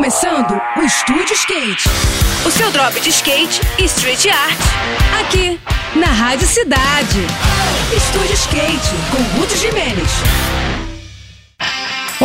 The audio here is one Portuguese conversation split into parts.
começando o Estúdio Skate. O seu drop de skate e street art. Aqui, na Rádio Cidade. Estúdio Skate, com Ruth Jimenez.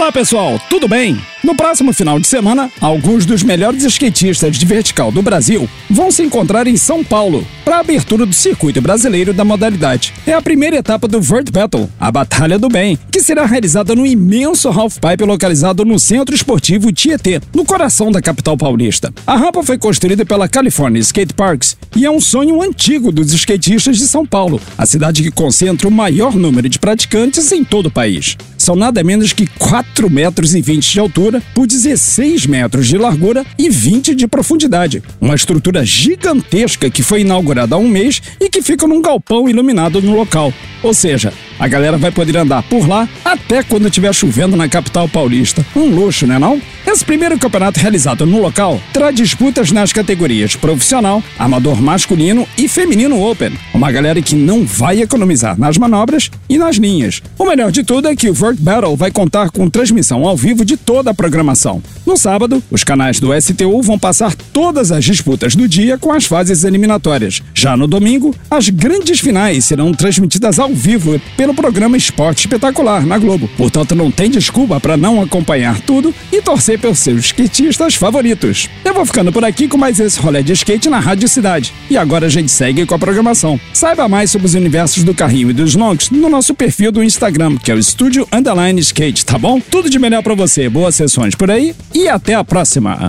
Olá pessoal, tudo bem? No próximo final de semana, alguns dos melhores skatistas de vertical do Brasil vão se encontrar em São Paulo para a abertura do circuito brasileiro da modalidade. É a primeira etapa do Vert Battle, a Batalha do Bem, que será realizada no imenso halfpipe localizado no Centro Esportivo Tietê, no coração da capital paulista. A rampa foi construída pela California Skate Parks e é um sonho antigo dos skatistas de São Paulo, a cidade que concentra o maior número de praticantes em todo o país. São nada menos que 4 metros e 20 de altura por 16 metros de largura e 20 de profundidade. Uma estrutura gigantesca que foi inaugurada há um mês e que fica num galpão iluminado no local. Ou seja, a galera vai poder andar por lá até quando estiver chovendo na capital paulista. Um luxo, né não? Esse primeiro campeonato realizado no local terá disputas nas categorias profissional, amador masculino e feminino open. Uma galera que não vai economizar nas manobras e nas linhas. O melhor de tudo é que o Vert Battle vai contar com transmissão ao vivo de toda a programação. No sábado, os canais do STU vão passar todas as disputas do dia com as fases eliminatórias. Já no domingo, as grandes finais serão transmitidas ao vivo pelo programa Esporte Espetacular na Globo. Portanto, não tem desculpa para não acompanhar tudo e torcer pelos seus skatistas favoritos. Eu vou ficando por aqui com mais esse rolê de skate na Rádio Cidade. E agora a gente segue com a programação. Saiba mais sobre os universos do carrinho e dos longs no nosso perfil do Instagram, que é o Estúdio Underline Skate, tá bom? Tudo de melhor para você, boas sessões por aí e até a próxima.